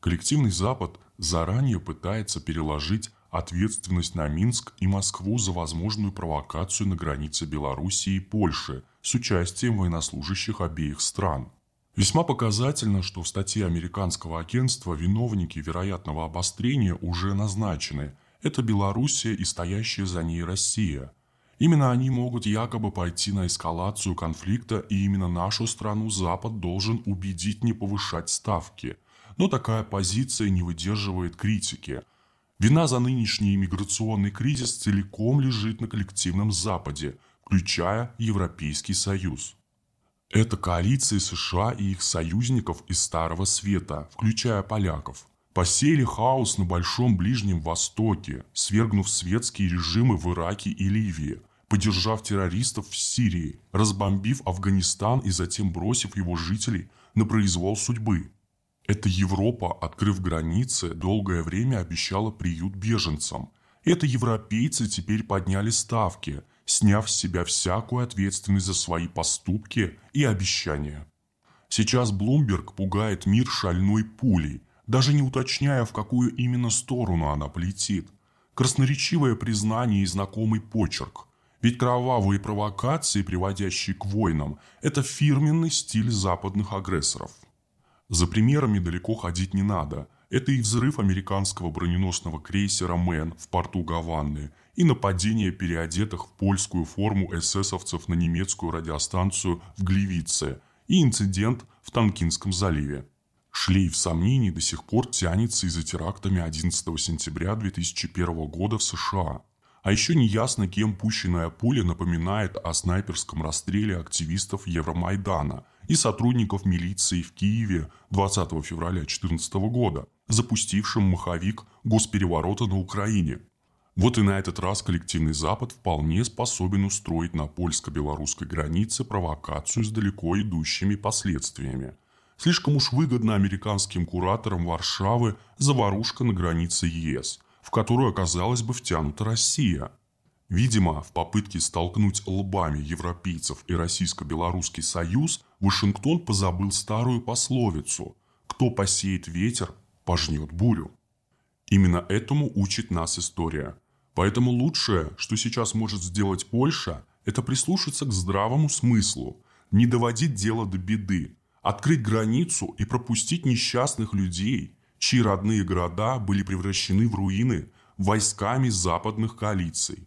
Коллективный Запад заранее пытается переложить ответственность на Минск и Москву за возможную провокацию на границе Белоруссии и Польши с участием военнослужащих обеих стран. Весьма показательно, что в статье американского агентства виновники вероятного обострения уже назначены. Это Белоруссия и стоящая за ней Россия. Именно они могут якобы пойти на эскалацию конфликта, и именно нашу страну Запад должен убедить не повышать ставки. Но такая позиция не выдерживает критики – Вина за нынешний иммиграционный кризис целиком лежит на коллективном Западе, включая Европейский Союз. Это коалиции США и их союзников из Старого Света, включая поляков, посеяли хаос на Большом Ближнем Востоке, свергнув светские режимы в Ираке и Ливии, поддержав террористов в Сирии, разбомбив Афганистан и затем бросив его жителей на произвол судьбы – эта Европа, открыв границы, долгое время обещала приют беженцам. Это европейцы теперь подняли ставки, сняв с себя всякую ответственность за свои поступки и обещания. Сейчас Блумберг пугает мир шальной пулей, даже не уточняя, в какую именно сторону она полетит. Красноречивое признание и знакомый почерк. Ведь кровавые провокации, приводящие к войнам, это фирменный стиль западных агрессоров – за примерами далеко ходить не надо. Это и взрыв американского броненосного крейсера «Мэн» в порту Гаваны, и нападение переодетых в польскую форму эсэсовцев на немецкую радиостанцию в Гливице, и инцидент в Танкинском заливе. Шлейф сомнений до сих пор тянется из-за терактами 11 сентября 2001 года в США. А еще неясно, кем пущенная пуля напоминает о снайперском расстреле активистов Евромайдана – и сотрудников милиции в Киеве 20 февраля 2014 года, запустившим маховик госпереворота на Украине. Вот и на этот раз коллективный Запад вполне способен устроить на польско-белорусской границе провокацию с далеко идущими последствиями. Слишком уж выгодно американским кураторам Варшавы заварушка на границе ЕС, в которую оказалась бы втянута Россия – Видимо, в попытке столкнуть лбами европейцев и российско-белорусский союз Вашингтон позабыл старую пословицу «Кто посеет ветер, пожнет бурю». Именно этому учит нас история. Поэтому лучшее, что сейчас может сделать Польша, это прислушаться к здравому смыслу, не доводить дело до беды, открыть границу и пропустить несчастных людей, чьи родные города были превращены в руины войсками западных коалиций.